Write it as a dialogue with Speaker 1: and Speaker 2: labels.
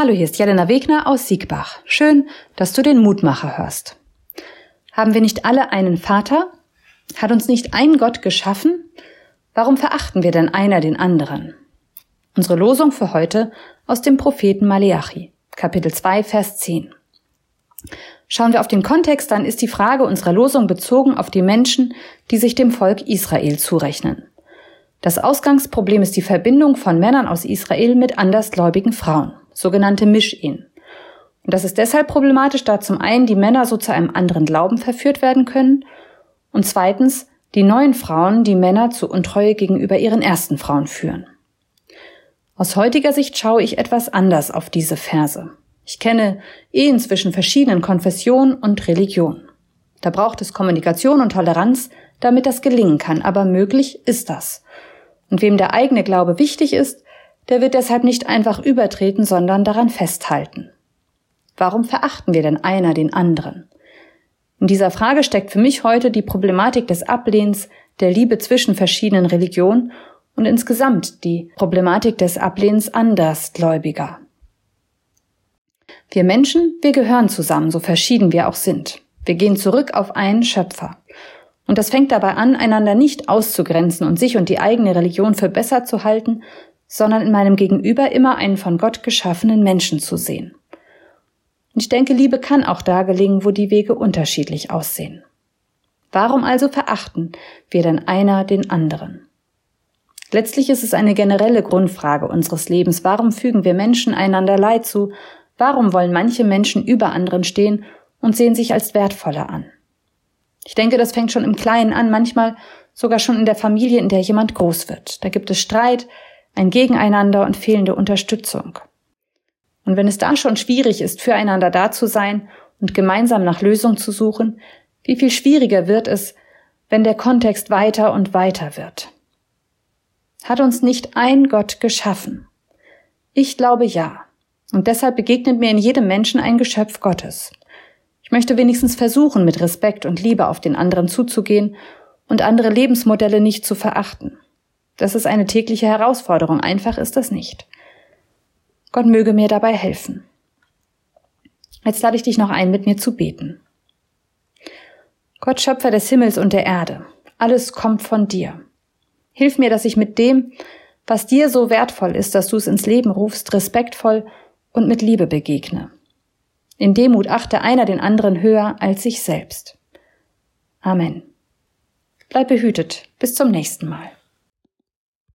Speaker 1: Hallo, hier ist Jelena Wegner aus Siegbach. Schön, dass du den Mutmacher hörst. Haben wir nicht alle einen Vater? Hat uns nicht ein Gott geschaffen? Warum verachten wir denn einer den anderen? Unsere Losung für heute aus dem Propheten Maleachi, Kapitel 2, Vers 10. Schauen wir auf den Kontext, dann ist die Frage unserer Losung bezogen auf die Menschen, die sich dem Volk Israel zurechnen. Das Ausgangsproblem ist die Verbindung von Männern aus Israel mit andersgläubigen Frauen sogenannte Misch-Ehen. Und das ist deshalb problematisch, da zum einen die Männer so zu einem anderen Glauben verführt werden können und zweitens die neuen Frauen die Männer zu Untreue gegenüber ihren ersten Frauen führen. Aus heutiger Sicht schaue ich etwas anders auf diese Verse. Ich kenne Ehen zwischen verschiedenen Konfessionen und Religionen. Da braucht es Kommunikation und Toleranz, damit das gelingen kann, aber möglich ist das. Und wem der eigene Glaube wichtig ist, der wird deshalb nicht einfach übertreten, sondern daran festhalten. Warum verachten wir denn einer den anderen? In dieser Frage steckt für mich heute die Problematik des Ablehns der Liebe zwischen verschiedenen Religionen und insgesamt die Problematik des Ablehns Andersgläubiger. Wir Menschen, wir gehören zusammen, so verschieden wir auch sind. Wir gehen zurück auf einen Schöpfer. Und das fängt dabei an, einander nicht auszugrenzen und sich und die eigene Religion für besser zu halten, sondern in meinem Gegenüber immer einen von Gott geschaffenen Menschen zu sehen. Und ich denke, Liebe kann auch da gelingen, wo die Wege unterschiedlich aussehen. Warum also verachten wir denn einer den anderen? Letztlich ist es eine generelle Grundfrage unseres Lebens. Warum fügen wir Menschen einander Leid zu? Warum wollen manche Menschen über anderen stehen und sehen sich als wertvoller an? Ich denke, das fängt schon im Kleinen an, manchmal sogar schon in der Familie, in der jemand groß wird. Da gibt es Streit, ein Gegeneinander und fehlende Unterstützung. Und wenn es da schon schwierig ist, füreinander da zu sein und gemeinsam nach Lösung zu suchen, wie viel schwieriger wird es, wenn der Kontext weiter und weiter wird. Hat uns nicht ein Gott geschaffen? Ich glaube ja. Und deshalb begegnet mir in jedem Menschen ein Geschöpf Gottes. Ich möchte wenigstens versuchen, mit Respekt und Liebe auf den anderen zuzugehen und andere Lebensmodelle nicht zu verachten. Das ist eine tägliche Herausforderung. Einfach ist das nicht. Gott möge mir dabei helfen. Jetzt lade ich dich noch ein, mit mir zu beten. Gott, Schöpfer des Himmels und der Erde, alles kommt von dir. Hilf mir, dass ich mit dem, was dir so wertvoll ist, dass du es ins Leben rufst, respektvoll und mit Liebe begegne. In Demut achte einer den anderen höher als sich selbst. Amen. Bleib behütet. Bis zum nächsten Mal.